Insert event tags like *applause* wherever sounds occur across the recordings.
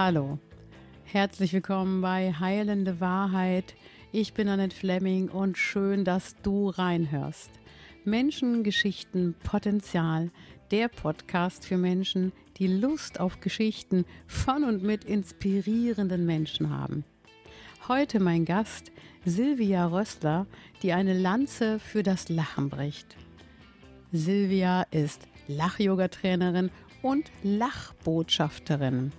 Hallo, herzlich willkommen bei Heilende Wahrheit. Ich bin Annette Fleming und schön, dass du reinhörst. Menschen, Geschichten, Potenzial, der Podcast für Menschen, die Lust auf Geschichten von und mit inspirierenden Menschen haben. Heute mein Gast Silvia Rössler, die eine Lanze für das Lachen bricht. Silvia ist Lach-Yoga-Trainerin und Lachbotschafterin.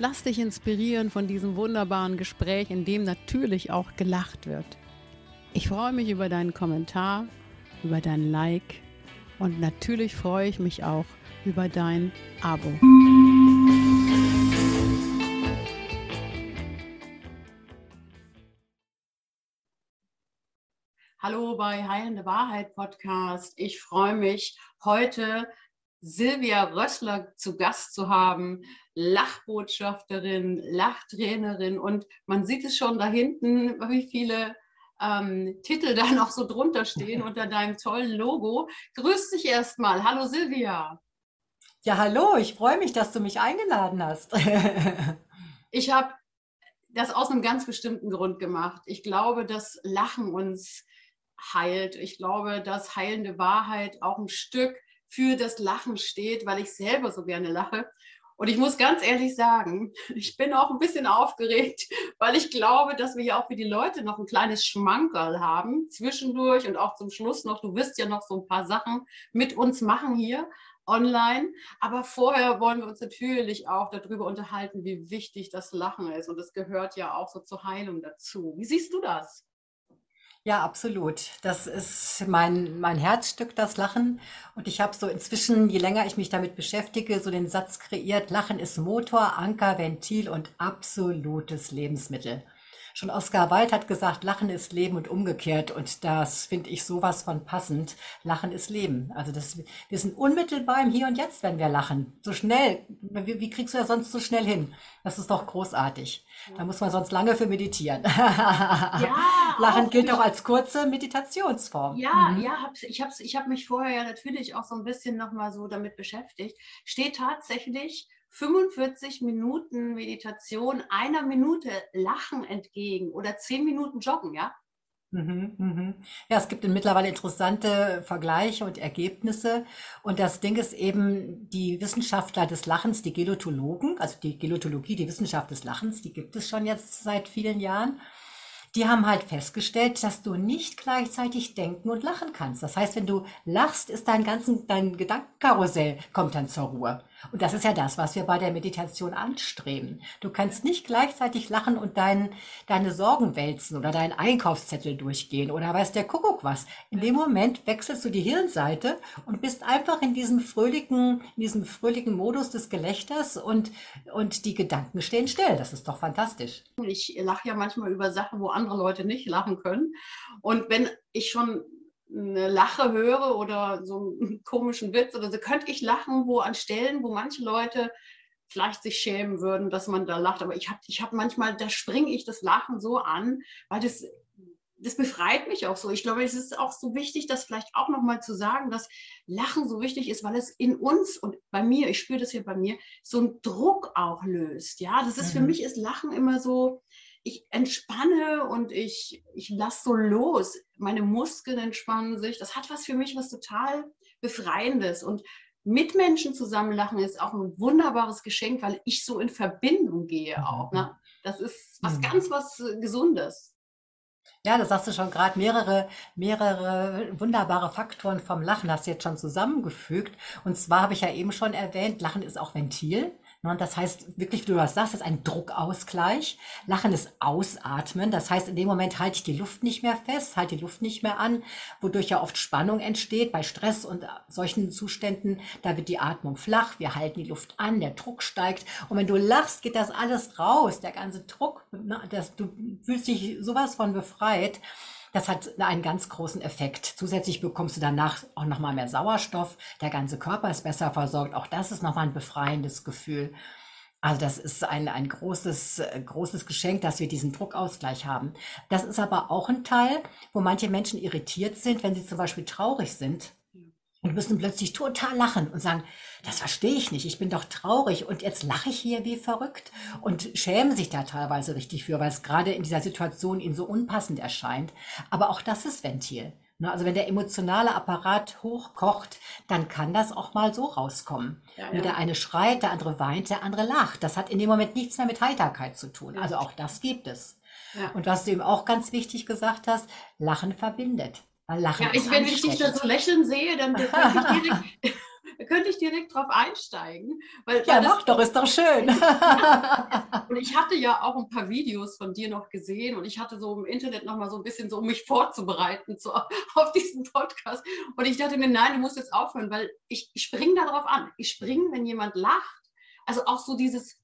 Lass dich inspirieren von diesem wunderbaren Gespräch, in dem natürlich auch gelacht wird. Ich freue mich über deinen Kommentar, über dein Like und natürlich freue ich mich auch über dein Abo. Hallo bei Heilende Wahrheit Podcast. Ich freue mich heute Silvia Rössler zu Gast zu haben, Lachbotschafterin, Lachtrainerin und man sieht es schon da hinten, wie viele ähm, Titel *laughs* da noch so drunter stehen unter deinem tollen Logo. Grüß dich erstmal. Hallo Silvia. Ja, hallo, ich freue mich, dass du mich eingeladen hast. *laughs* ich habe das aus einem ganz bestimmten Grund gemacht. Ich glaube, dass Lachen uns heilt. Ich glaube, dass heilende Wahrheit auch ein Stück für das Lachen steht, weil ich selber so gerne lache. Und ich muss ganz ehrlich sagen, ich bin auch ein bisschen aufgeregt, weil ich glaube, dass wir ja auch für die Leute noch ein kleines Schmankerl haben, zwischendurch und auch zum Schluss noch. Du wirst ja noch so ein paar Sachen mit uns machen hier online. Aber vorher wollen wir uns natürlich auch darüber unterhalten, wie wichtig das Lachen ist. Und das gehört ja auch so zur Heilung dazu. Wie siehst du das? Ja, absolut. Das ist mein, mein Herzstück, das Lachen. Und ich habe so inzwischen, je länger ich mich damit beschäftige, so den Satz kreiert, Lachen ist Motor, Anker, Ventil und absolutes Lebensmittel. Schon Oscar Wilde hat gesagt, Lachen ist Leben und umgekehrt. Und das finde ich sowas von passend. Lachen ist Leben. Also das, wir sind unmittelbar im Hier und Jetzt, wenn wir lachen. So schnell. Wie, wie kriegst du ja sonst so schnell hin? Das ist doch großartig. Da muss man sonst lange für meditieren. Ja, *laughs* Lachen gilt auch als kurze Meditationsform. Ja, mhm. ja, hab's, ich habe ich hab mich vorher ja natürlich auch so ein bisschen nochmal so damit beschäftigt. Steht tatsächlich 45 Minuten Meditation einer Minute Lachen entgegen oder 10 Minuten Joggen, ja? Mhm, mhm. Ja, es gibt mittlerweile interessante Vergleiche und Ergebnisse. Und das Ding ist eben, die Wissenschaftler des Lachens, die Gelotologen, also die Gelotologie, die Wissenschaft des Lachens, die gibt es schon jetzt seit vielen Jahren die haben halt festgestellt, dass du nicht gleichzeitig denken und lachen kannst. Das heißt, wenn du lachst, ist dein ganzen, dein Gedankenkarussell kommt dann zur Ruhe. Und das ist ja das, was wir bei der Meditation anstreben. Du kannst nicht gleichzeitig lachen und dein, deine Sorgen wälzen oder deinen Einkaufszettel durchgehen oder weiß der Kuckuck was. In dem Moment wechselst du die Hirnseite und bist einfach in diesem fröhlichen, in diesem fröhlichen Modus des Gelächters und, und die Gedanken stehen still. Das ist doch fantastisch. Ich lache ja manchmal über Sachen, wo andere Leute nicht lachen können. Und wenn ich schon eine Lache höre oder so einen *laughs* komischen Witz oder so, könnte ich lachen, wo an Stellen, wo manche Leute vielleicht sich schämen würden, dass man da lacht. Aber ich habe ich hab manchmal, da springe ich das Lachen so an, weil das, das befreit mich auch so. Ich glaube, es ist auch so wichtig, das vielleicht auch nochmal zu sagen, dass Lachen so wichtig ist, weil es in uns und bei mir, ich spüre das hier bei mir, so einen Druck auch löst. Ja, das ist mhm. für mich ist Lachen immer so, ich entspanne und ich, ich lasse so los. Meine Muskeln entspannen sich. Das hat was für mich, was total Befreiendes. Und mit Menschen zusammen lachen ist auch ein wunderbares Geschenk, weil ich so in Verbindung gehe auch. Ne? Das ist was mhm. ganz was äh, Gesundes. Ja, das sagst du schon gerade mehrere, mehrere wunderbare Faktoren vom Lachen hast du jetzt schon zusammengefügt. Und zwar habe ich ja eben schon erwähnt, Lachen ist auch Ventil. Ne, das heißt wirklich, wie du das sagst, ist ein Druckausgleich. Lachen ist Ausatmen. Das heißt, in dem Moment halte ich die Luft nicht mehr fest, halte die Luft nicht mehr an, wodurch ja oft Spannung entsteht. Bei Stress und solchen Zuständen, da wird die Atmung flach, wir halten die Luft an, der Druck steigt. Und wenn du lachst, geht das alles raus. Der ganze Druck, ne, das, du fühlst dich sowas von befreit. Das hat einen ganz großen Effekt. Zusätzlich bekommst du danach auch nochmal mehr Sauerstoff. Der ganze Körper ist besser versorgt. Auch das ist nochmal ein befreiendes Gefühl. Also das ist ein, ein großes, großes Geschenk, dass wir diesen Druckausgleich haben. Das ist aber auch ein Teil, wo manche Menschen irritiert sind, wenn sie zum Beispiel traurig sind und müssen plötzlich total lachen und sagen, das verstehe ich nicht, ich bin doch traurig und jetzt lache ich hier wie verrückt und schämen sich da teilweise richtig für, weil es gerade in dieser Situation ihnen so unpassend erscheint. Aber auch das ist Ventil. Ne? Also wenn der emotionale Apparat hochkocht, dann kann das auch mal so rauskommen. Ja, ja. Der eine schreit, der andere weint, der andere lacht. Das hat in dem Moment nichts mehr mit Heiterkeit zu tun. Also auch das gibt es. Ja. Und was du eben auch ganz wichtig gesagt hast, Lachen verbindet. Lachen ja, ich, wenn ich dich da so lächeln sehe, dann könnte ich direkt, *laughs* könnte ich direkt drauf einsteigen. Weil, ja, weil mach doch, ist doch schön. *laughs* und ich hatte ja auch ein paar Videos von dir noch gesehen und ich hatte so im Internet noch mal so ein bisschen so, um mich vorzubereiten so, auf diesen Podcast. Und ich dachte mir, nein, du musst jetzt aufhören, weil ich, ich springe darauf an. Ich springe, wenn jemand lacht. Also auch so dieses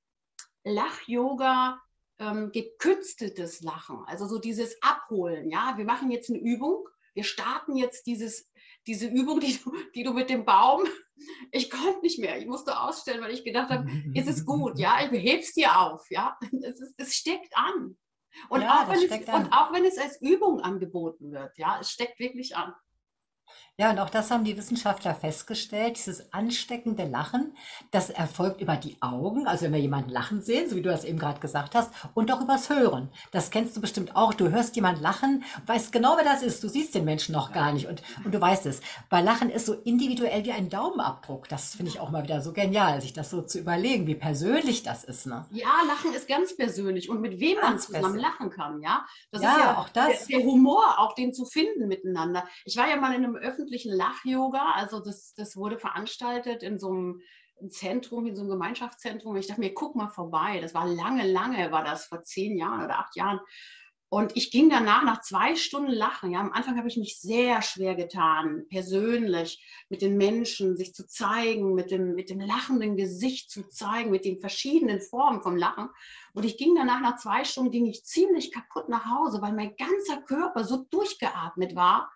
Lach-Yoga, ähm, gekünsteltes Lachen, also so dieses Abholen. Ja, wir machen jetzt eine Übung. Wir starten jetzt dieses diese Übung, die du, die du mit dem Baum, ich konnte nicht mehr, ich musste ausstellen, weil ich gedacht habe, ist es gut, ja, ich heb's dir auf, ja, es, ist, es steckt an. Und, ja, auch wenn es, an. und auch wenn es als Übung angeboten wird, ja, es steckt wirklich an. Ja, und auch das haben die Wissenschaftler festgestellt, dieses ansteckende Lachen, das erfolgt über die Augen, also wenn wir jemanden lachen sehen, so wie du das eben gerade gesagt hast, und auch übers Hören. Das kennst du bestimmt auch. Du hörst jemanden lachen, weißt genau, wer das ist. Du siehst den Menschen noch gar nicht und, und du weißt es. Weil Lachen ist so individuell wie ein Daumenabdruck. Das finde ich auch mal wieder so genial, sich das so zu überlegen, wie persönlich das ist. Ne? Ja, Lachen ist ganz persönlich und mit wem ganz man zusammen lachen kann, ja. Das ja, ist ja auch das. Der, der Humor, auch den zu finden miteinander. Ich war ja mal in einem öffentlichen öffentlichen Lach-Yoga. Also das, das wurde veranstaltet in so einem Zentrum, in so einem Gemeinschaftszentrum. Ich dachte mir, guck mal vorbei. Das war lange, lange, war das vor zehn Jahren oder acht Jahren. Und ich ging danach nach zwei Stunden lachen. Ja, am Anfang habe ich mich sehr schwer getan, persönlich mit den Menschen sich zu zeigen, mit dem, mit dem lachenden Gesicht zu zeigen, mit den verschiedenen Formen vom Lachen. Und ich ging danach nach zwei Stunden, ging ich ziemlich kaputt nach Hause, weil mein ganzer Körper so durchgeatmet war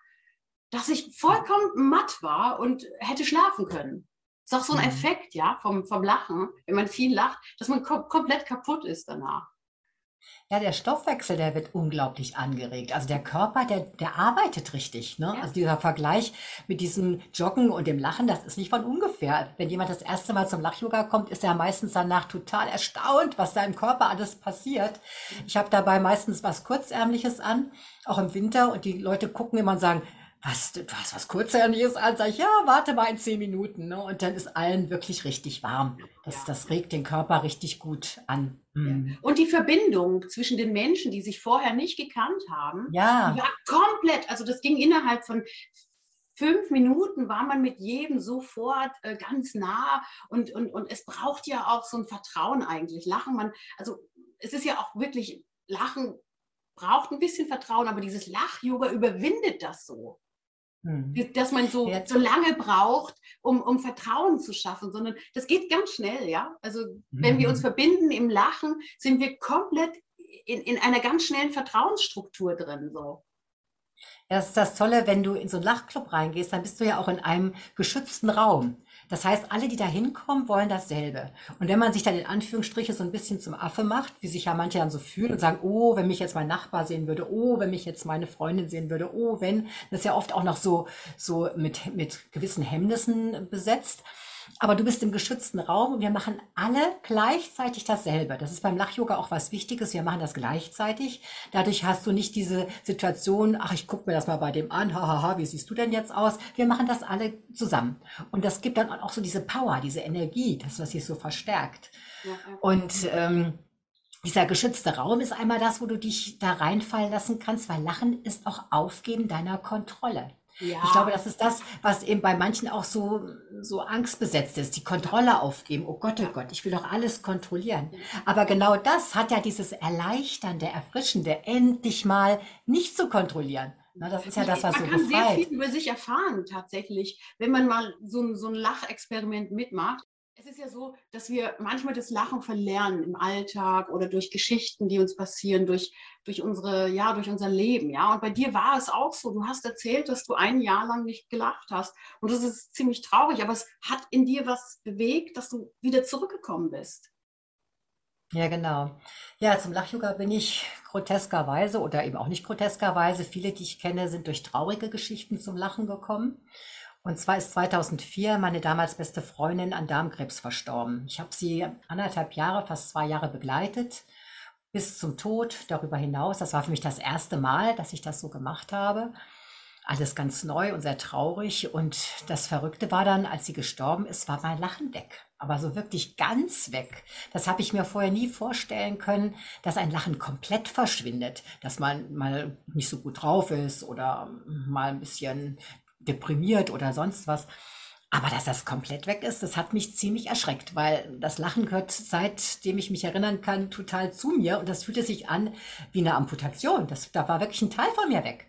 dass ich vollkommen matt war und hätte schlafen können. Das ist auch so ein mhm. Effekt, ja, vom, vom Lachen, wenn man viel lacht, dass man kom komplett kaputt ist danach. Ja, der Stoffwechsel, der wird unglaublich angeregt. Also der Körper, der, der arbeitet richtig. Ne? Ja. Also dieser Vergleich mit diesem Joggen und dem Lachen, das ist nicht von ungefähr. Wenn jemand das erste Mal zum Lach-Yoga kommt, ist er meistens danach total erstaunt, was da im Körper alles passiert. Ich habe dabei meistens was Kurzärmliches an, auch im Winter, und die Leute gucken immer und sagen, was, du hast was Kurzärmliches an, sag ich, ja, warte mal in zehn Minuten. Ne? Und dann ist allen wirklich richtig warm. Das, das regt den Körper richtig gut an. Mhm. Und die Verbindung zwischen den Menschen, die sich vorher nicht gekannt haben, ja. war komplett, also das ging innerhalb von fünf Minuten war man mit jedem sofort äh, ganz nah und, und, und es braucht ja auch so ein Vertrauen eigentlich. Lachen, man, also es ist ja auch wirklich, Lachen braucht ein bisschen Vertrauen, aber dieses Lach-Yoga überwindet das so. Mhm. Dass man so, so lange braucht, um, um Vertrauen zu schaffen, sondern das geht ganz schnell, ja. Also wenn mhm. wir uns verbinden im Lachen, sind wir komplett in, in einer ganz schnellen Vertrauensstruktur drin. So. Das ist das Tolle, wenn du in so einen Lachclub reingehst, dann bist du ja auch in einem geschützten Raum. Das heißt, alle, die da hinkommen, wollen dasselbe. Und wenn man sich dann in Anführungsstriche so ein bisschen zum Affe macht, wie sich ja manche dann so fühlen und sagen, oh, wenn mich jetzt mein Nachbar sehen würde, oh, wenn mich jetzt meine Freundin sehen würde, oh, wenn, das ist ja oft auch noch so, so mit, mit gewissen Hemmnissen besetzt. Aber du bist im geschützten Raum und wir machen alle gleichzeitig dasselbe. Das ist beim Lach-Yoga auch was Wichtiges. Wir machen das gleichzeitig. Dadurch hast du nicht diese Situation, ach, ich gucke mir das mal bei dem an, hahaha, wie siehst du denn jetzt aus? Wir machen das alle zusammen. Und das gibt dann auch so diese Power, diese Energie, das, was sich so verstärkt. Ja, ja. Und ähm, dieser geschützte Raum ist einmal das, wo du dich da reinfallen lassen kannst, weil Lachen ist auch Aufgeben deiner Kontrolle. Ja. Ich glaube, das ist das, was eben bei manchen auch so, so angstbesetzt ist, die Kontrolle aufgeben. Oh Gott, oh Gott, ich will doch alles kontrollieren. Aber genau das hat ja dieses Erleichternde, Erfrischende, endlich mal nicht zu kontrollieren. Na, das ist ja das, was man so befreit. Man kann sehr viel über sich erfahren, tatsächlich, wenn man mal so, so ein Lachexperiment mitmacht. Es ist ja so, dass wir manchmal das Lachen verlernen im Alltag oder durch Geschichten, die uns passieren, durch, durch unsere, ja, durch unser Leben, ja. Und bei dir war es auch so. Du hast erzählt, dass du ein Jahr lang nicht gelacht hast. Und das ist ziemlich traurig, aber es hat in dir was bewegt, dass du wieder zurückgekommen bist. Ja, genau. Ja, zum Lach-Yoga bin ich groteskerweise oder eben auch nicht groteskerweise. Viele, die ich kenne, sind durch traurige Geschichten zum Lachen gekommen. Und zwar ist 2004 meine damals beste Freundin an Darmkrebs verstorben. Ich habe sie anderthalb Jahre, fast zwei Jahre begleitet, bis zum Tod, darüber hinaus. Das war für mich das erste Mal, dass ich das so gemacht habe. Alles ganz neu und sehr traurig. Und das Verrückte war dann, als sie gestorben ist, war mein Lachen weg. Aber so wirklich ganz weg. Das habe ich mir vorher nie vorstellen können, dass ein Lachen komplett verschwindet, dass man mal nicht so gut drauf ist oder mal ein bisschen deprimiert oder sonst was. Aber dass das komplett weg ist, das hat mich ziemlich erschreckt, weil das Lachen gehört, seitdem ich mich erinnern kann, total zu mir. Und das fühlte sich an wie eine Amputation. Das, da war wirklich ein Teil von mir weg.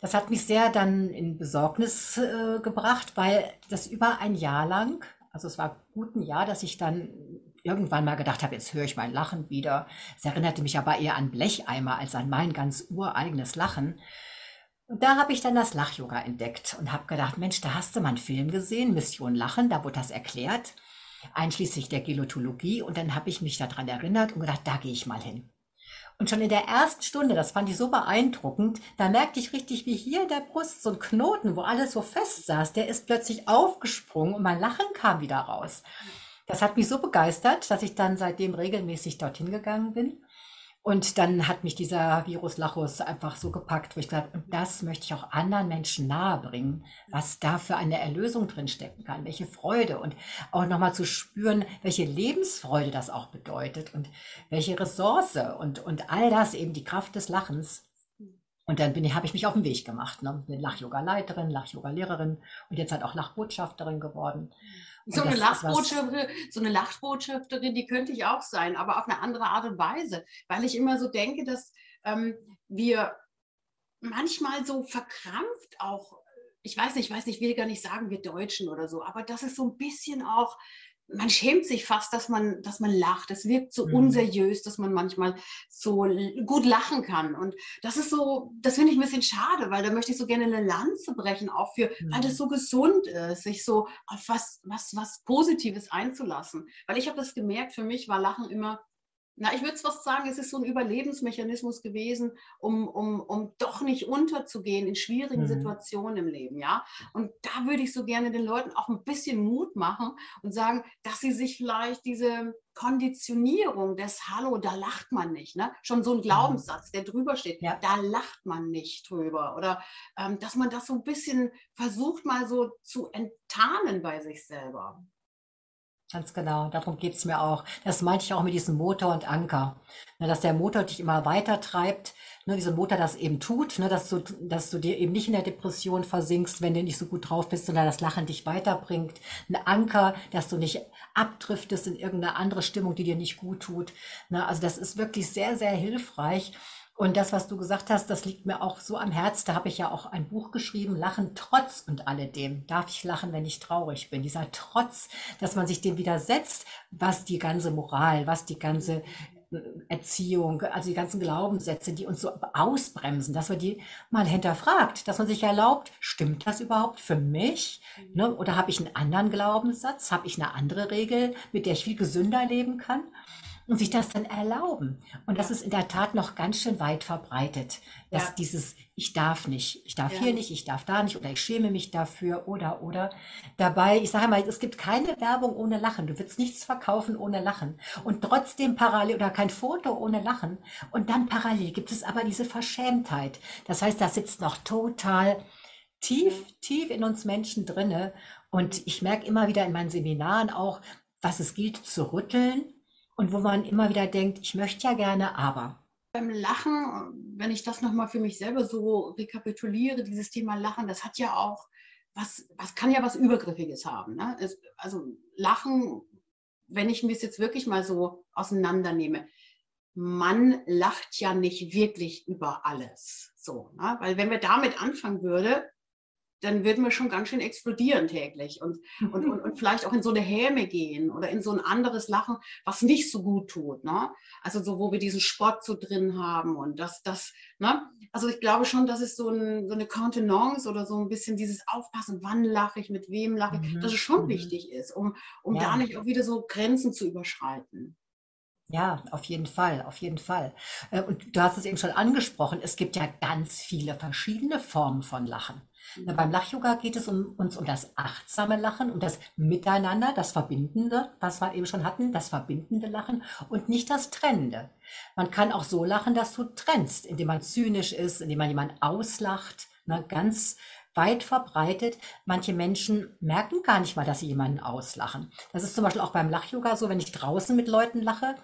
Das hat mich sehr dann in Besorgnis äh, gebracht, weil das über ein Jahr lang, also es war gut ein Jahr, dass ich dann irgendwann mal gedacht habe, jetzt höre ich mein Lachen wieder. Es erinnerte mich aber eher an Blecheimer als an mein ganz ureigenes Lachen. Und da habe ich dann das Lach-Yoga entdeckt und habe gedacht, Mensch, da hast du mal einen Film gesehen, Mission Lachen, da wurde das erklärt, einschließlich der Gelotologie. Und dann habe ich mich daran erinnert und gedacht, da gehe ich mal hin. Und schon in der ersten Stunde, das fand ich so beeindruckend, da merkte ich richtig, wie hier in der Brust so ein Knoten, wo alles so fest saß, der ist plötzlich aufgesprungen und mein Lachen kam wieder raus. Das hat mich so begeistert, dass ich dann seitdem regelmäßig dorthin gegangen bin. Und dann hat mich dieser Virus Lachus einfach so gepackt, wo ich gesagt habe, und das möchte ich auch anderen Menschen nahebringen, was da für eine Erlösung drinstecken kann, welche Freude und auch nochmal zu spüren, welche Lebensfreude das auch bedeutet und welche Ressource und, und all das eben die Kraft des Lachens. Und dann bin, habe ich mich auf den Weg gemacht, ne? Lach-Yoga-Leiterin, Lach-Yoga-Lehrerin und jetzt halt auch Lachbotschafterin geworden. So eine, Lachbotschafterin, so eine Lachbotschafterin, die könnte ich auch sein, aber auf eine andere Art und Weise, weil ich immer so denke, dass ähm, wir manchmal so verkrampft auch, ich weiß nicht, ich weiß nicht, ich will gar nicht sagen, wir Deutschen oder so, aber das ist so ein bisschen auch man schämt sich fast, dass man, dass man lacht. Es wirkt so mhm. unseriös, dass man manchmal so gut lachen kann. Und das ist so, das finde ich ein bisschen schade, weil da möchte ich so gerne eine Lanze brechen, auch für, mhm. weil das so gesund ist, sich so auf was, was, was Positives einzulassen. Weil ich habe das gemerkt, für mich war Lachen immer na, ich würde es fast sagen, es ist so ein Überlebensmechanismus gewesen, um, um, um doch nicht unterzugehen in schwierigen mhm. Situationen im Leben, ja. Und da würde ich so gerne den Leuten auch ein bisschen Mut machen und sagen, dass sie sich vielleicht diese Konditionierung des Hallo, da lacht man nicht, ne? Schon so ein mhm. Glaubenssatz, der drüber steht, ja. da lacht man nicht drüber. Oder ähm, dass man das so ein bisschen versucht, mal so zu enttarnen bei sich selber. Ganz genau, darum geht es mir auch. Das meinte ich auch mit diesem Motor und Anker. Ne, dass der Motor dich immer weiter treibt, ne, dieser Motor das eben tut, ne, dass, du, dass du dir eben nicht in der Depression versinkst, wenn du nicht so gut drauf bist, sondern das Lachen dich weiterbringt. Ein Anker, dass du nicht abdriftest in irgendeine andere Stimmung, die dir nicht gut tut. Ne, also das ist wirklich sehr, sehr hilfreich. Und das, was du gesagt hast, das liegt mir auch so am Herz. Da habe ich ja auch ein Buch geschrieben, Lachen trotz und alledem. Darf ich lachen, wenn ich traurig bin? Dieser Trotz, dass man sich dem widersetzt, was die ganze Moral, was die ganze äh, Erziehung, also die ganzen Glaubenssätze, die uns so ausbremsen, dass man die mal hinterfragt, dass man sich erlaubt, stimmt das überhaupt für mich? Ne? Oder habe ich einen anderen Glaubenssatz? Habe ich eine andere Regel, mit der ich viel gesünder leben kann? Und sich das dann erlauben. Und das ist in der Tat noch ganz schön weit verbreitet, dass ja. dieses ich darf nicht, ich darf ja. hier nicht, ich darf da nicht oder ich schäme mich dafür oder oder dabei, ich sage mal, es gibt keine Werbung ohne Lachen. Du willst nichts verkaufen ohne Lachen und trotzdem parallel oder kein Foto ohne Lachen und dann parallel gibt es aber diese Verschämtheit. Das heißt, da sitzt noch total tief, tief in uns Menschen drinne und ich merke immer wieder in meinen Seminaren auch, was es gilt zu rütteln und wo man immer wieder denkt, ich möchte ja gerne, aber. Beim Lachen, wenn ich das nochmal für mich selber so rekapituliere, dieses Thema Lachen, das hat ja auch was, was kann ja was Übergriffiges haben. Ne? Es, also Lachen, wenn ich mir es jetzt wirklich mal so auseinandernehme, man lacht ja nicht wirklich über alles. So, ne? Weil wenn wir damit anfangen würde, dann würden wir schon ganz schön explodieren täglich und, und, und, und, *laughs* vielleicht auch in so eine Häme gehen oder in so ein anderes Lachen, was nicht so gut tut. Ne? Also so, wo wir diesen Sport so drin haben und das, das, ne? Also ich glaube schon, dass es so, ein, so eine Kontenance oder so ein bisschen dieses Aufpassen, wann lache ich, mit wem lache ich, mhm. dass es schon mhm. wichtig ist, um, um ja. da nicht auch wieder so Grenzen zu überschreiten. Ja, auf jeden Fall, auf jeden Fall. Äh, und du hast es eben schon angesprochen, es gibt ja ganz viele verschiedene Formen von Lachen. Na, beim Lach-Yoga geht es um, uns um das achtsame Lachen, um das Miteinander, das Verbindende, was wir eben schon hatten, das verbindende Lachen und nicht das Trennende. Man kann auch so lachen, dass du trennst, indem man zynisch ist, indem man jemanden auslacht, ne, ganz weit verbreitet. Manche Menschen merken gar nicht mal, dass sie jemanden auslachen. Das ist zum Beispiel auch beim Lach-Yoga so, wenn ich draußen mit Leuten lache,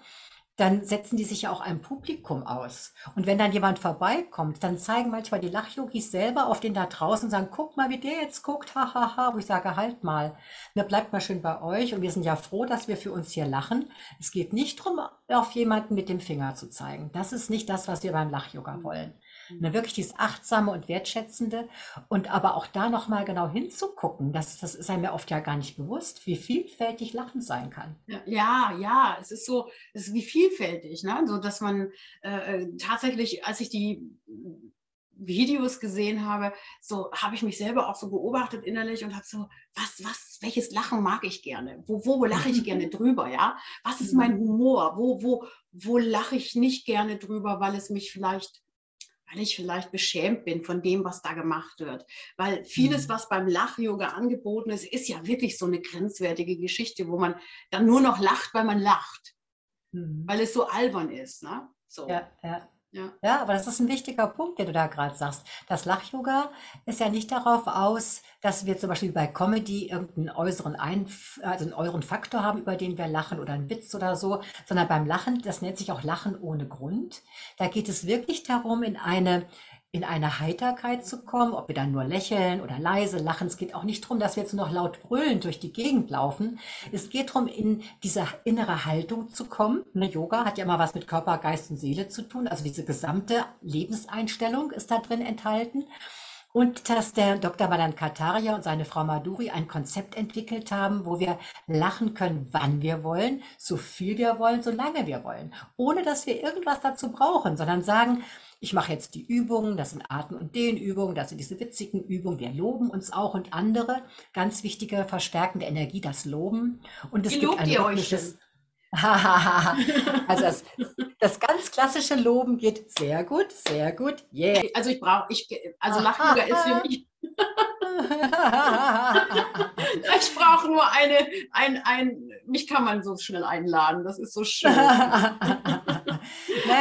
dann setzen die sich ja auch einem Publikum aus. Und wenn dann jemand vorbeikommt, dann zeigen manchmal die Lachyogis selber auf den da draußen und sagen, guck mal, wie der jetzt guckt, hahaha, ha, ha. wo ich sage, halt mal, ne, bleibt mal schön bei euch und wir sind ja froh, dass wir für uns hier lachen. Es geht nicht darum, auf jemanden mit dem Finger zu zeigen. Das ist nicht das, was wir beim Lachyoga wollen. Ne, wirklich dieses Achtsame und Wertschätzende und aber auch da nochmal genau hinzugucken, das, das ist einem ja oft ja gar nicht bewusst, wie vielfältig Lachen sein kann. Ja, ja, es ist so, es ist wie vielfältig, ne? so dass man äh, äh tatsächlich, als ich die Videos gesehen habe, so habe ich mich selber auch so beobachtet innerlich und habe so, was, was, welches Lachen mag ich gerne? Wo, wo lache ich gerne drüber, ja? Was ist mein Humor? Wo, wo, wo lache ich nicht gerne drüber, weil es mich vielleicht weil ich vielleicht beschämt bin von dem, was da gemacht wird. Weil vieles, mhm. was beim Lach-Yoga angeboten ist, ist ja wirklich so eine grenzwertige Geschichte, wo man dann nur noch lacht, weil man lacht. Mhm. Weil es so albern ist. Ne? So. Ja, ja. Ja. ja, aber das ist ein wichtiger Punkt, den du da gerade sagst. Das Lach-Yoga ist ja nicht darauf aus, dass wir zum Beispiel bei Comedy irgendeinen äußeren, Einf also einen euren Faktor haben, über den wir lachen oder einen Witz oder so, sondern beim Lachen, das nennt sich auch Lachen ohne Grund. Da geht es wirklich darum, in eine in eine Heiterkeit zu kommen, ob wir dann nur lächeln oder leise lachen. Es geht auch nicht darum, dass wir jetzt nur noch laut brüllend durch die Gegend laufen. Es geht darum, in diese innere Haltung zu kommen. Ne, Yoga hat ja immer was mit Körper, Geist und Seele zu tun. Also diese gesamte Lebenseinstellung ist da drin enthalten. Und dass der Dr. Madan Kataria und seine Frau Maduri ein Konzept entwickelt haben, wo wir lachen können, wann wir wollen, so viel wir wollen, so lange wir wollen. Ohne dass wir irgendwas dazu brauchen, sondern sagen, ich mache jetzt die Übungen, das sind Atem- und Dehnübungen, das sind diese witzigen Übungen, wir loben uns auch und andere. Ganz wichtige verstärkende Energie, das Loben. Und es Wie gibt ein rhythmisches... *laughs* also das, das ganz klassische Loben geht sehr gut, sehr gut, yeah. Also ich brauche, ich, also *laughs* Lachyoga ist für mich ich brauche nur eine, ein, ein, mich kann man so schnell einladen, das ist so schön. naja,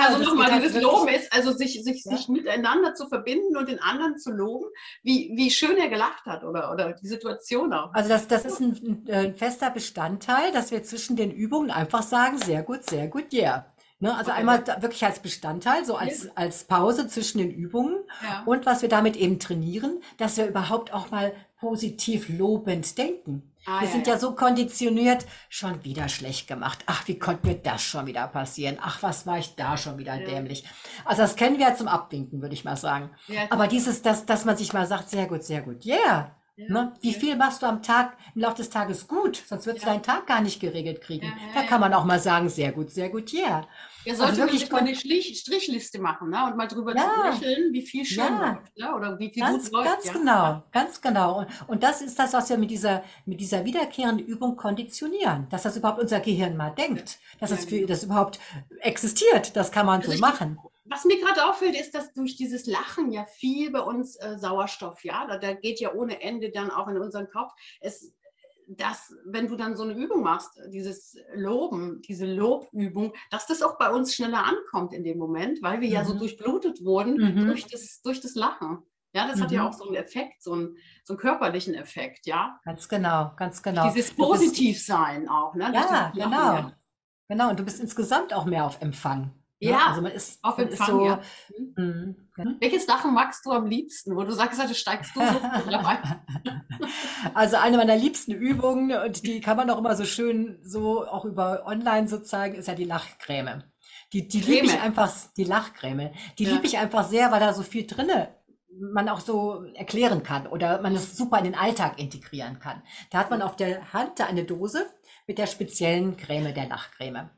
also nochmal, dieses Loben ist, also sich, sich, ja. sich miteinander zu verbinden und den anderen zu loben, wie, wie schön er gelacht hat oder, oder die Situation auch. Also das, das ist ein, ein fester Bestandteil, dass wir zwischen den Übungen einfach sagen, sehr gut, sehr gut, yeah. Ne, also okay. einmal wirklich als Bestandteil, so als, als Pause zwischen den Übungen ja. und was wir damit eben trainieren, dass wir überhaupt auch mal positiv lobend denken. Ah, wir ja, sind ja, ja, so konditioniert, schon wieder schlecht gemacht. Ach, wie konnte mir das schon wieder passieren? Ach, was war ich da schon wieder ja. dämlich? Also das kennen wir ja zum Abwinken, würde ich mal sagen. Aber dieses, dass, dass man sich mal sagt, sehr gut, sehr gut, yeah. Ne? Wie viel machst du am Tag, im Laufe des Tages gut? Sonst würdest du deinen Tag gar nicht geregelt kriegen. da kann man auch mal sagen, sehr gut, sehr gut, yeah. Ja, sollte also wirklich man sich mal eine Strichliste machen ne? und mal drüber ja. lächeln, wie viel schön ja. läuft ne? oder wie viel ganz, gut läuft. Ganz ja. genau, ganz genau. Und, und das ist das, was wir mit dieser, mit dieser wiederkehrenden Übung konditionieren, dass das überhaupt unser Gehirn mal denkt, dass das, für, das überhaupt existiert. Das kann man also so machen. Was mir gerade auffällt, ist, dass durch dieses Lachen ja viel bei uns äh, Sauerstoff, ja, da, da, geht ja ohne Ende dann auch in unseren Kopf. Es, dass, wenn du dann so eine Übung machst, dieses Loben, diese Lobübung, dass das auch bei uns schneller ankommt in dem Moment, weil wir mhm. ja so mhm. durchblutet wurden mhm. durch, das, durch das Lachen. Ja, das mhm. hat ja mhm. auch so einen Effekt, so einen, so einen körperlichen Effekt, ja. Ganz genau, ganz genau. Dieses Positivsein auch, ne? Ja, genau. Genau, und du bist insgesamt auch mehr auf Empfang. Ne? Ja, also man ist, auf Empfang, so, ja. Mhm. Mhm. Welches Lachen magst du am liebsten, wo du sagst, steigst du so dabei? *laughs* Also eine meiner liebsten Übungen, und die kann man auch immer so schön so auch über online so zeigen, ist ja die Lachcreme. Die, die liebe ich einfach, die Lachcreme, die ja. liebe ich einfach sehr, weil da so viel drinne man auch so erklären kann oder man es super in den Alltag integrieren kann. Da hat man auf der Hand eine Dose mit der speziellen Creme, der Lachcreme.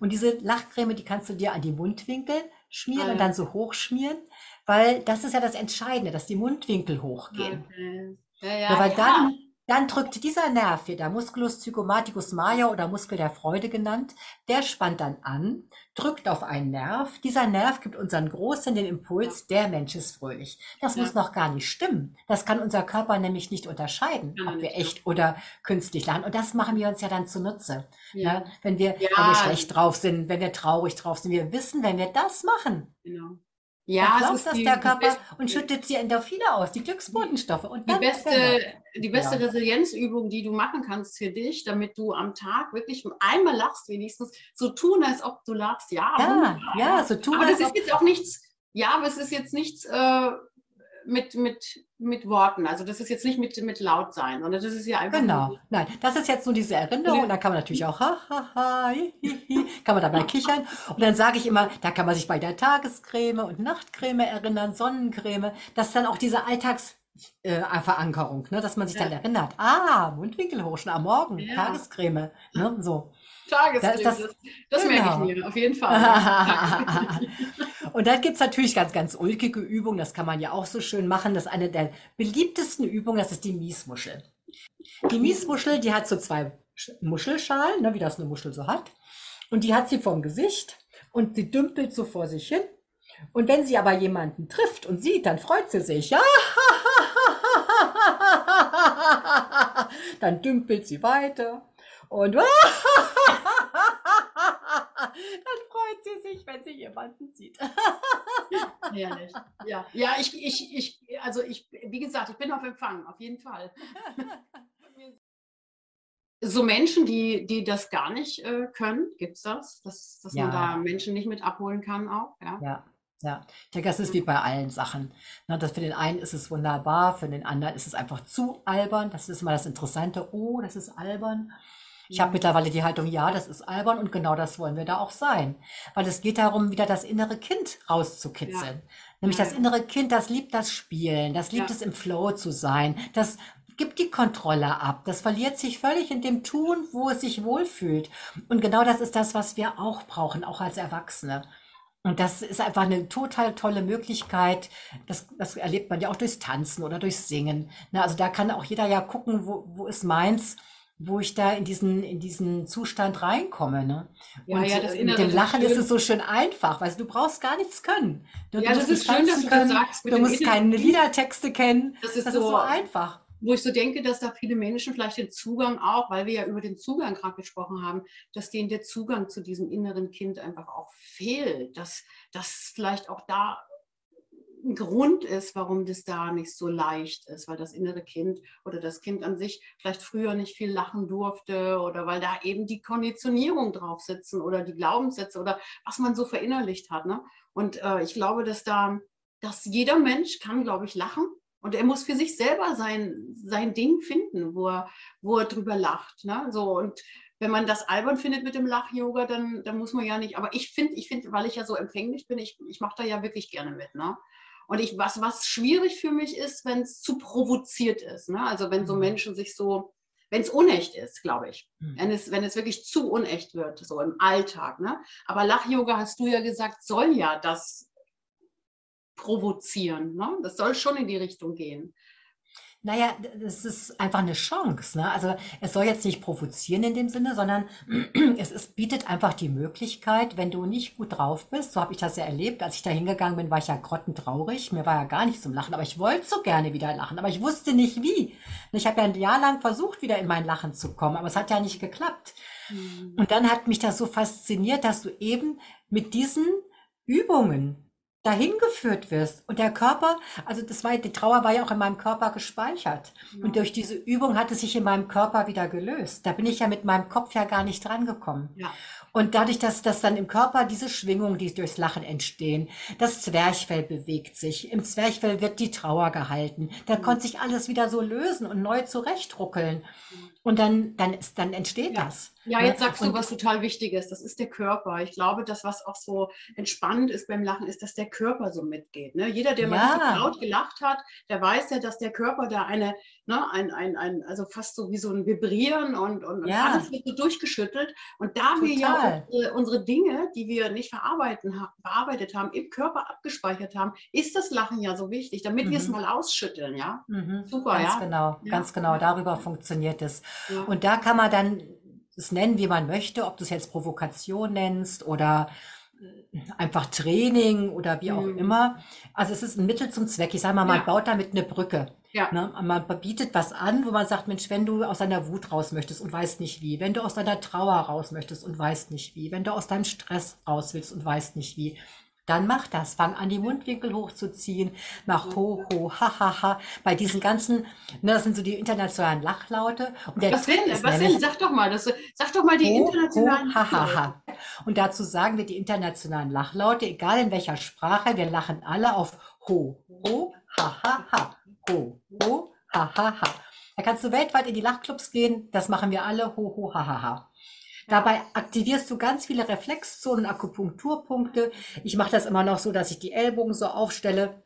Und diese Lachcreme, die kannst du dir an die Mundwinkel schmieren ah, und dann so hochschmieren, weil das ist ja das Entscheidende, dass die Mundwinkel hochgehen. Okay. Ja, ja, ja, weil ja. dann Dann drückt dieser Nerv hier, der Musculus zygomaticus major oder Muskel der Freude genannt, der spannt dann an, drückt auf einen Nerv. Dieser Nerv gibt unseren Großen den Impuls, der Mensch ist fröhlich. Das Ja. muss noch gar nicht stimmen. Das kann unser Körper nämlich nicht unterscheiden, er ob wir ja. echt oder künstlich lachen. Und das machen wir uns ja dann zunutze. Ja, Ne? Wenn, wir, Ja. wenn wir schlecht drauf sind, wenn wir traurig drauf sind. Wir wissen, wenn wir das machen, genau. Ja, glaubt das die, der Körper und schüttet die Endorphine aus, die Glücksbotenstoffe. Und die beste, die beste Ja. Resilienzübung, die du machen kannst für dich, damit du am Tag wirklich einmal lachst, wenigstens so tun, als ob du lachst. Ja, Ja, wunderbar. ja, so tun, aber das ist jetzt auch nichts, ja, aber es ist jetzt nichts äh, mit, mit, mit Worten. Also das ist jetzt nicht mit, mit laut sein, sondern das ist ja einfach Genau. nur- Nein, das ist jetzt nur diese Erinnerung und da kann man natürlich auch ha, ha, ha, hi, hi, hi, kann man dabei kichern. Und dann sage ich immer, da kann man sich bei der Tagescreme und Nachtcreme erinnern, Sonnencreme, dass dann auch diese Alltags äh, Verankerung, ne, dass man sich dann Ja. erinnert, ah, Mundwinkel hoch, schon am Morgen, Ja. Tagescreme, ne, so. Ist Das, das- das, merke genau. ich mir, auf jeden Fall. *laughs* und dann gibt's natürlich ganz, ganz ulkige Übungen, das kann man ja auch so schön machen. Das ist eine der beliebtesten Übungen, das ist die Miesmuschel. Die Miesmuschel, die hat so zwei Sch- Muschelschalen, ne, wie das eine Muschel so hat. Und die hat sie vom Gesicht und sie dümpelt so vor sich hin. Und wenn sie aber jemanden trifft und sieht, dann freut sie sich. Ja, *laughs* dann dümpelt sie weiter. Und *laughs* dann freut sie sich, wenn sie jemanden sieht. Herrlich. Ja, ja ich, ich, ich, also ich, wie gesagt, ich bin auf Empfang, auf jeden Fall. *laughs* So Menschen, die, die das gar nicht äh, können, gibt es das? Dass, dass man Ja. da Menschen nicht mit abholen kann auch? Ja. Ja, ja. Ich denke, das ist wie bei allen Sachen. Ne, das für den einen ist es wunderbar, für den anderen ist es einfach zu albern. Das ist immer das Interessante. Oh, das ist albern. Ich habe mittlerweile die Haltung, ja, das ist albern und genau das wollen wir da auch sein. Weil es geht darum, wieder das innere Kind rauszukitzeln. Nämlich Ja, das ja. innere Kind, das liebt das Spielen, das liebt Ja. es im Flow zu sein, das gibt die Kontrolle ab, das verliert sich völlig in dem Tun, wo es sich wohlfühlt. Und genau das ist das, was wir auch brauchen, auch als Erwachsene. Und das ist einfach eine total tolle Möglichkeit. Das, das erlebt man ja auch durchs Tanzen oder durchs Singen. Na, also da kann auch jeder ja gucken, wo, wo ist meins, wo ich da in diesen, in diesen Zustand reinkomme. Ne? Ja, Und ja, das mit dem ist Lachen ist schön. es so schön einfach, weil du brauchst gar nichts können. Du, Ja, du das ist schön, dass du das können, sagst mit du musst keine. Liedertexte kennen. Das ist Das so, ist so einfach. wo ich so denke, dass da viele Menschen vielleicht den Zugang auch, weil wir ja über den Zugang gerade gesprochen haben, dass denen der Zugang zu diesem inneren Kind einfach auch fehlt. Dass das vielleicht auch da ein Grund ist, warum das da nicht so leicht ist, weil das innere Kind oder das Kind an sich vielleicht früher nicht viel lachen durfte oder weil da eben die Konditionierung drauf sitzen oder die Glaubenssätze oder was man so verinnerlicht hat. Ne? Und äh, ich glaube, dass da, dass jeder Mensch kann, glaube ich, lachen und er muss für sich selber sein, sein Ding finden, wo er, wo er drüber lacht. Ne? So, und wenn man das albern findet mit dem Lach-Yoga, dann, dann muss man ja nicht. Aber ich finde, ich finde, weil ich ja so empfänglich bin, ich, ich mache da ja wirklich gerne mit. Ne? Und ich, was, was schwierig für mich ist, wenn es zu provoziert ist. Ne? Also wenn so Mhm. Menschen sich so, wenn es unecht ist, glaube ich. Mhm. Wenn es, wenn es wirklich zu unecht wird, so im Alltag. Ne? Aber Lach-Yoga, hast du ja gesagt, soll ja das provozieren. Ne? Das soll schon in die Richtung gehen. Naja, das ist einfach eine Chance. Ne? Also es soll jetzt nicht provozieren in dem Sinne, sondern *clears throat* es ist, bietet einfach die Möglichkeit, wenn du nicht gut drauf bist, so habe ich das ja erlebt, als ich da hingegangen bin, war ich ja grottentraurig, mir war ja gar nicht zum Lachen, aber ich wollte so gerne wieder lachen, aber ich wusste nicht wie. Und ich habe ja ein Jahr lang versucht, wieder in mein Lachen zu kommen, aber es hat ja nicht geklappt. Und dann hat mich das so fasziniert, dass du eben mit diesen Übungen dahin geführt wirst. Und der Körper, also das war, die Trauer war ja auch in meinem Körper gespeichert. Und durch diese Übung hat es sich in meinem Körper wieder gelöst. Da bin ich ja mit meinem Kopf ja gar nicht dran gekommen. Ja. Und dadurch, dass, dass dann im Körper diese Schwingungen, die durchs Lachen entstehen, das Zwerchfell bewegt sich. Im Zwerchfell wird die Trauer gehalten. Da konnte sich alles wieder so lösen und neu zurechtruckeln. Und dann, dann, ist, dann entsteht Ja. das. Ja, ne? jetzt sagst und, du was total Wichtiges. Das ist der Körper. Ich glaube, das, was auch so entspannend ist beim Lachen, ist, dass der Körper so mitgeht. Ne? Jeder, der ja. mal laut gelacht hat, der weiß ja, dass der Körper da eine, ne, ein, ein, ein, also fast so wie so ein Vibrieren und, und, ja. alles wird so durchgeschüttelt. Und da total. wir ja unsere, unsere, Dinge, die wir nicht verarbeiten, verarbeitet haben, im Körper abgespeichert haben, ist das Lachen ja so wichtig, damit mhm. wir es mal ausschütteln. Ja, mhm. super. Ganz ja? genau, ja. ganz genau. Darüber funktioniert es. Und da kann man dann es nennen, wie man möchte, ob du es jetzt Provokation nennst oder äh, einfach Training oder wie auch mhm. immer. Also es ist ein Mittel zum Zweck. Ich sage mal, man ja. baut damit eine Brücke. Ja. Ne? Man bietet was an, wo man sagt, Mensch, wenn du aus deiner Wut raus möchtest und weißt nicht wie, wenn du aus deiner Trauer raus möchtest und weißt nicht wie, wenn du aus deinem Stress raus willst und weißt nicht wie, dann mach das. Fang an, die Mundwinkel hochzuziehen. Mach ho, ho, ha, ha, ha. Bei diesen ganzen, ne, das sind so die internationalen Lachlaute. Was denn? Was denn? Sag doch mal, das, sag doch mal die ho, internationalen ho, ha, ha, ha. Und dazu sagen wir die internationalen Lachlaute, egal in welcher Sprache, wir lachen alle auf ho, ho, ha, ha, ha. Ho, ho, ha, ha, ha. Da kannst du weltweit in die Lachclubs gehen. Das machen wir alle. Ho, ho, ha, ha, ha. Dabei aktivierst du ganz viele Reflexzonen, Akupunkturpunkte. Ich mache das immer noch so, dass ich die Ellbogen so aufstelle.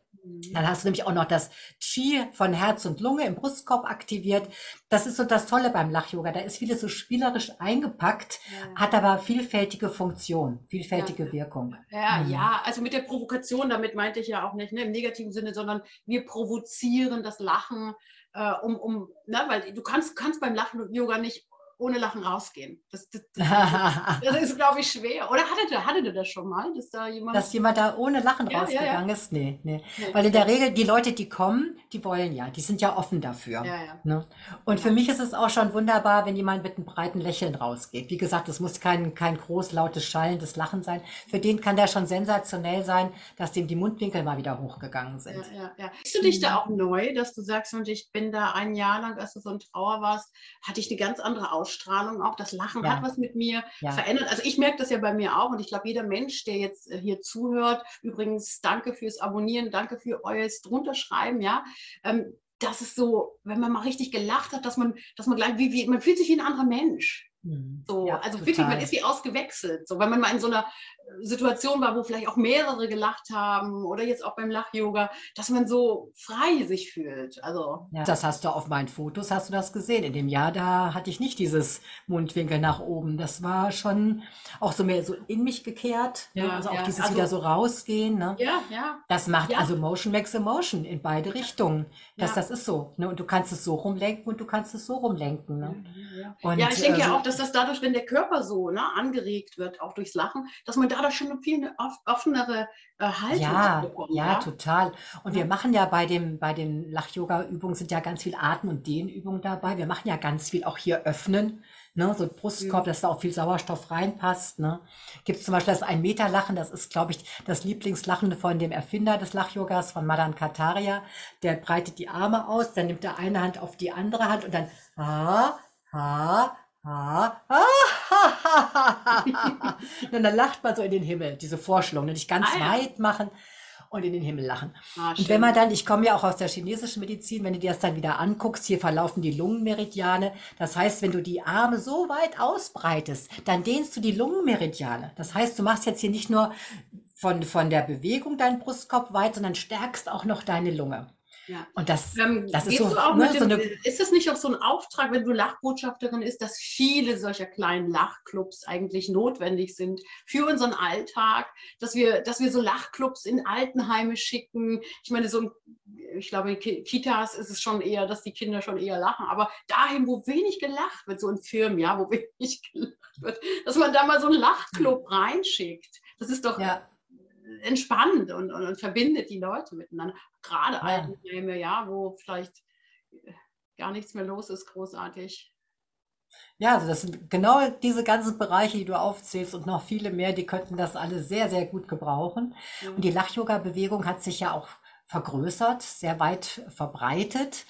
Dann hast du nämlich auch noch das Qi von Herz und Lunge im Brustkorb aktiviert. Das ist so das Tolle beim Lach-Yoga. Da ist vieles so spielerisch eingepackt, ja. hat aber vielfältige Funktion, vielfältige ja. Wirkung. Ja, mhm. ja, also mit der Provokation, damit meinte ich ja auch nicht ne, im negativen Sinne, sondern wir provozieren das Lachen, äh, um, um, ne, weil du kannst, kannst beim Lachen-Yoga nicht ohne Lachen rausgehen. Das, das, das ist, *laughs* glaube ich, schwer. Oder hattet ihr, hattet ihr das schon mal, dass da jemand. Dass jemand da ohne Lachen ja, rausgegangen ja, ja. ist? Nee, nee, nee. Weil in der Regel, die Leute, die kommen, die wollen ja, die sind ja offen dafür. Ne? Und für mich ist es auch schon wunderbar, wenn jemand mit einem breiten Lächeln rausgeht. Wie gesagt, es muss kein, kein groß, lautes, schallendes Lachen sein. Für den kann der schon sensationell sein, dass dem die Mundwinkel mal wieder hochgegangen sind. Ja, ja, ja. Bist du dich da auch neu, dass du sagst, und ich bin da ein Jahr lang, als du so in Trauer warst, hatte ich eine ganz andere Ausstrahlung? Ausstrahlung auch. Das Lachen ja. hat was mit mir ja. verändert. Also ich merke das ja bei mir auch und ich glaube, jeder Mensch, der jetzt äh, hier zuhört, übrigens danke fürs Abonnieren, danke für euer drunter schreiben, ja. Ähm, das ist so, wenn man mal richtig gelacht hat, dass man, dass man gleich, wie, wie, man fühlt sich wie ein anderer Mensch. Mhm. So, ja, also total. wirklich, man ist wie ausgewechselt. So, wenn man mal in so einer Situation war, wo vielleicht auch mehrere gelacht haben oder jetzt auch beim Lach-Yoga, dass man so frei sich fühlt. Also ja. das hast du auf meinen Fotos, hast du das gesehen. In dem Jahr, da hatte ich nicht dieses Mundwinkel nach oben. Das war schon auch so mehr so in mich gekehrt. Ne? Ja, ne? Also auch ja. dieses also, wieder so rausgehen. Ne? Ja, ja. Das macht also Motion makes Emotion in beide Richtungen. Das, das ist so. Ne? Und du kannst es so rumlenken und du kannst es so rumlenken. Ne? Und, ja, ich denke ja äh, auch, dass das dadurch, wenn der Körper so ne, angeregt wird, auch durchs Lachen, dass man da da schon eine viel offenere äh, Haltung ja, bekommen, ja, ja, total. Und ja. wir machen ja bei dem, bei den Lach-Yoga-Übungen sind ja ganz viel Atem- und Dehnübungen dabei. Wir machen ja ganz viel auch hier öffnen. Ne, so Brustkorb, dass da auch viel Sauerstoff reinpasst. Ne. Gibt es zum Beispiel das Ein-Meter-Lachen, das ist, glaube ich, das Lieblingslachen von dem Erfinder des Lach-Yogas, von Madan Kataria. Der breitet die Arme aus, dann nimmt er eine Hand auf die andere Hand und dann ha, ha, ha, ha, *laughs* und dann lacht man so in den Himmel, diese Vorstellung, ne? dich ganz ah, ja. weit machen und in den Himmel lachen. Ah, und wenn man dann, ich komme ja auch aus der chinesischen Medizin, wenn du dir das dann wieder anguckst, hier verlaufen die Lungenmeridiane. Das heißt, wenn du die Arme so weit ausbreitest, dann dehnst du die Lungenmeridiane. Das heißt, du machst jetzt hier nicht nur von, von der Bewegung deinen Brustkorb weit, sondern stärkst auch noch deine Lunge. Ja. Und das, ähm, das ist so, ne, dem, so eine, Ist das nicht auch so ein Auftrag, wenn du Lachbotschafterin ist, dass viele solcher kleinen Lachclubs eigentlich notwendig sind für unseren Alltag, dass wir, dass wir so Lachclubs in Altenheime schicken? Ich meine, so ein, ich glaube, in Kitas ist es schon eher, dass die Kinder schon eher lachen, aber dahin, wo wenig gelacht wird, so in Firmen, ja, wo *laughs* wenig gelacht wird, dass man da mal so einen Lachclub reinschicht. Das ist doch. Ja entspannt und, und, und, verbindet die Leute miteinander. Gerade ja. Altenheime, ja, wo vielleicht äh, gar nichts mehr los ist, großartig. Ja, also das sind genau diese ganzen Bereiche, die du aufzählst und noch viele mehr, die könnten das alle sehr, sehr gut gebrauchen. Und die Lach-Yoga-Bewegung hat sich ja auch vergrößert, sehr weit verbreitet.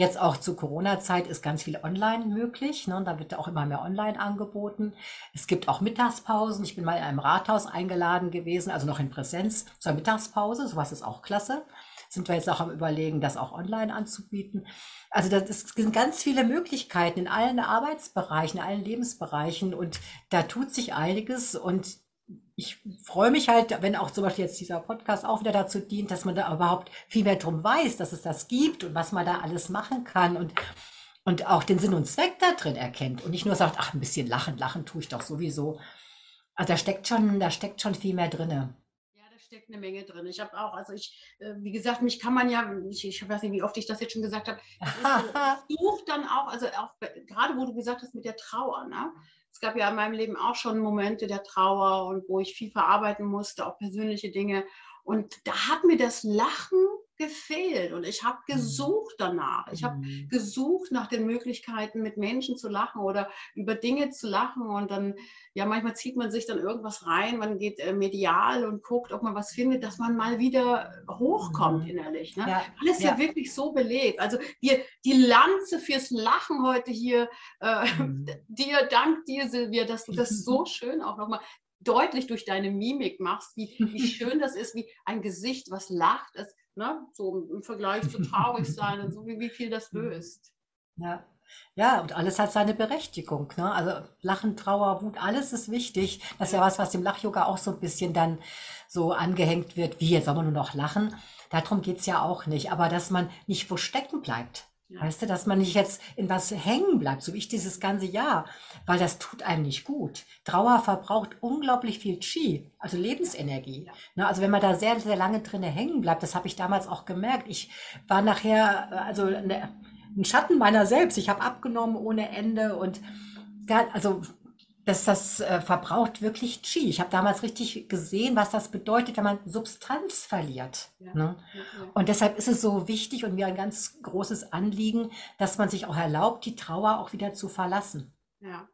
Jetzt auch zur Corona-Zeit ist ganz viel online möglich. Ne? Da wird auch immer mehr online angeboten. Es gibt auch Mittagspausen. Ich bin mal in einem Rathaus eingeladen gewesen, also noch in Präsenz zur Mittagspause. Sowas ist auch klasse. Sind wir jetzt auch am Überlegen, das auch online anzubieten. Also das sind ganz viele Möglichkeiten in allen Arbeitsbereichen, in allen Lebensbereichen und da tut sich einiges und ich freue mich halt, wenn auch zum Beispiel jetzt dieser Podcast auch wieder dazu dient, dass man da überhaupt viel mehr drum weiß, dass es das gibt und was man da alles machen kann und, und auch den Sinn und Zweck da drin erkennt und nicht nur sagt, ach, ein bisschen lachen, lachen tue ich doch sowieso. Also da steckt schon, da steckt schon viel mehr drinne steckt eine Menge drin. Ich habe auch, also ich, äh, wie gesagt, mich kann man ja, ich, ich weiß nicht, wie oft ich das jetzt schon gesagt habe, *laughs* ich suche dann auch, also auch gerade wo du gesagt hast mit der Trauer, ne? Es gab ja in meinem Leben auch schon Momente der Trauer und wo ich viel verarbeiten musste, auch persönliche Dinge. Und da hat mir das Lachen gefehlt und ich habe mhm. gesucht danach. Ich habe mhm. gesucht nach den Möglichkeiten, mit Menschen zu lachen oder über Dinge zu lachen und dann, ja, manchmal zieht man sich dann irgendwas rein, man geht äh, medial und guckt, ob man was findet, dass man mal wieder hochkommt mhm. innerlich. Ne? Ja, Alles ja. ja. wirklich so belegt. Also wir, die Lanze fürs Lachen heute hier, äh, mhm. dir, dank dir, Silvia, dass du das so *laughs* schön auch nochmal deutlich durch deine Mimik machst, wie, wie schön das ist, wie ein Gesicht, was lacht, ist, ne? so im Vergleich zu traurig sein und so, wie, wie viel das *laughs* löst. Ja. Ja, und alles hat seine Berechtigung. Ne? Also Lachen, Trauer, Wut, alles ist wichtig. Das ist ja was, was dem Lach-Yoga auch so ein bisschen dann so angehängt wird, wie jetzt soll man nur noch lachen. Darum geht es ja auch nicht. Aber dass man nicht wo stecken bleibt. Ja. Weißt du, dass man nicht jetzt in was hängen bleibt, so wie ich dieses ganze Jahr, weil das tut einem nicht gut. Trauer verbraucht unglaublich viel Qi, also Lebensenergie. Ja. Ne, also wenn man da sehr, sehr lange drinne hängen bleibt, das habe ich damals auch gemerkt. Ich war nachher, also ne, ein Schatten meiner selbst. Ich habe abgenommen ohne Ende und also dass das äh, verbraucht wirklich Qi. Ich habe damals richtig gesehen, was das bedeutet, wenn man Substanz verliert. Ja, ne? Und deshalb ist es so wichtig und mir ein ganz großes Anliegen, dass man sich auch erlaubt, die Trauer auch wieder zu verlassen. Ja.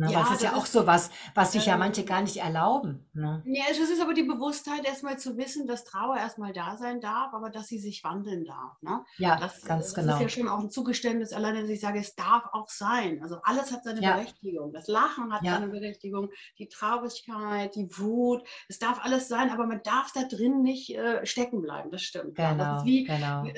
Ne? Ja, das ist ja auch so was, was sich ja manche gar nicht erlauben. Ne? Ja, es ist aber die Bewusstheit, erstmal zu wissen, dass Trauer erstmal da sein darf, aber dass sie sich wandeln darf. Ne? Ja, das, ganz das genau. Das ist ja schon auch ein Zugeständnis, alleine, dass ich sage, es darf auch sein. Also alles hat seine ja. Berechtigung. Das Lachen hat ja. seine Berechtigung, die Traurigkeit, die Wut, es darf alles sein, aber man darf da drin nicht äh, stecken bleiben. Das stimmt. Genau, das ist wie, genau. Äh,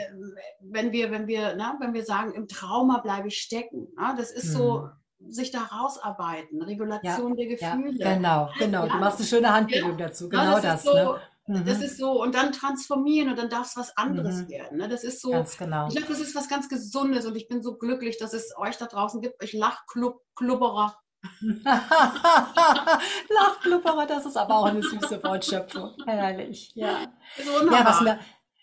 wenn wir, wenn wir, na, wenn wir sagen, im Trauma bleibe ich stecken. Na? Das ist hm. so sich da rausarbeiten, Regulation ja, der Gefühle. Ja, genau, genau. Ja, du machst eine schöne Handbewegung dazu, genau das. das so, ne? Das mhm. ist so, und dann transformieren und dann darf es was anderes mhm. werden. Ne? Das ist so, ganz genau. ich glaube, das ist was ganz Gesundes und ich bin so glücklich, dass es euch da draußen gibt, euch Lachklubberer. *laughs* Lachklubberer, das ist aber auch eine süße Wortschöpfung. Herrlich, ja. Ja, was mir,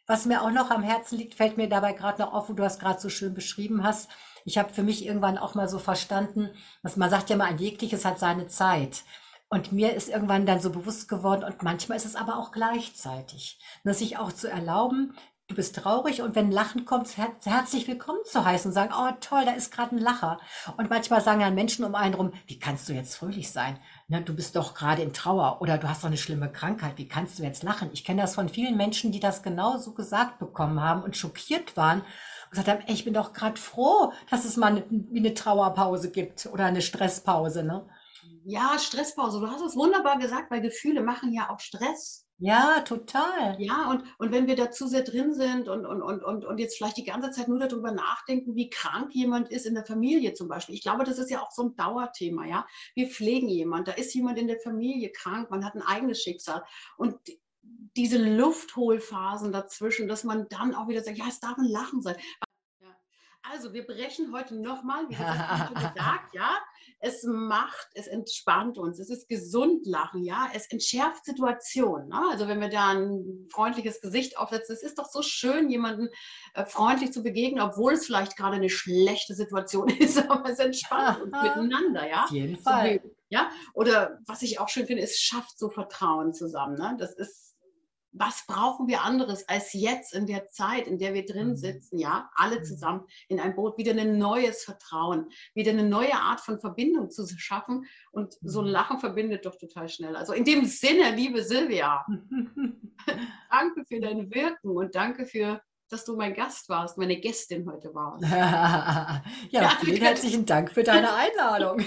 was mir auch noch am Herzen liegt, fällt mir dabei gerade noch auf, wo du das gerade so schön beschrieben hast ich habe für mich irgendwann auch mal so verstanden, dass man sagt ja mal, ein jegliches hat seine Zeit. Und mir ist irgendwann dann so bewusst geworden, und manchmal ist es aber auch gleichzeitig, dass sich auch zu erlauben, du bist traurig und wenn Lachen kommt, her herzlich willkommen zu heißen und sagen, oh toll, da ist gerade ein Lacher. Und manchmal sagen dann Menschen um einen rum, wie kannst du jetzt fröhlich sein? Ne, du bist doch gerade in Trauer oder du hast doch eine schlimme Krankheit, wie kannst du jetzt lachen? Ich kenne das von vielen Menschen, die das genauso gesagt bekommen haben und schockiert waren gesagt haben, ey, ich bin doch gerade froh, dass es mal eine, eine Trauerpause gibt oder eine Stresspause. Ne? Ja, Stresspause. Du hast es wunderbar gesagt, weil Gefühle machen ja auch Stress. Ja, total. Ja, und, und wenn wir da zu sehr drin sind und, und, und, und, und jetzt vielleicht die ganze Zeit nur darüber nachdenken, wie krank jemand ist in der Familie zum Beispiel. Ich glaube, das ist ja auch so ein Dauerthema, ja. Wir pflegen jemand, da ist jemand in der Familie krank, man hat ein eigenes Schicksal. Und diese Luftholphasen dazwischen, dass man dann auch wieder sagt, ja, es darf ein Lachen sein. Also, wir brechen heute nochmal, wie gesagt, *laughs* gesagt, ja, es macht, es entspannt uns, es ist gesund lachen, ja, es entschärft Situationen. Ne? Also, wenn wir da ein freundliches Gesicht aufsetzen, es ist doch so schön, jemanden äh, freundlich zu begegnen, obwohl es vielleicht gerade eine schlechte Situation *laughs* ist, aber es entspannt uns *laughs* miteinander, ja. Auf jeden Fall. So, ja, oder was ich auch schön finde, es schafft so Vertrauen zusammen. Ne? Das ist was brauchen wir anderes als jetzt in der Zeit, in der wir drin mhm. sitzen, ja, alle mhm. zusammen in ein Boot, wieder ein neues Vertrauen, wieder eine neue Art von Verbindung zu schaffen. Und so ein mhm. Lachen verbindet doch total schnell. Also in dem Sinne, liebe Silvia, *laughs* danke für dein Wirken und danke für dass du mein Gast warst, meine Gästin heute warst. *laughs* ja, ja, vielen herzlichen Dank für deine *laughs* Einladung.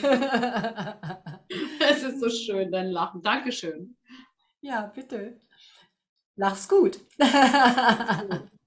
es ist so schön, dein Lachen. Dankeschön. Ja, bitte. Lach's gut. *laughs*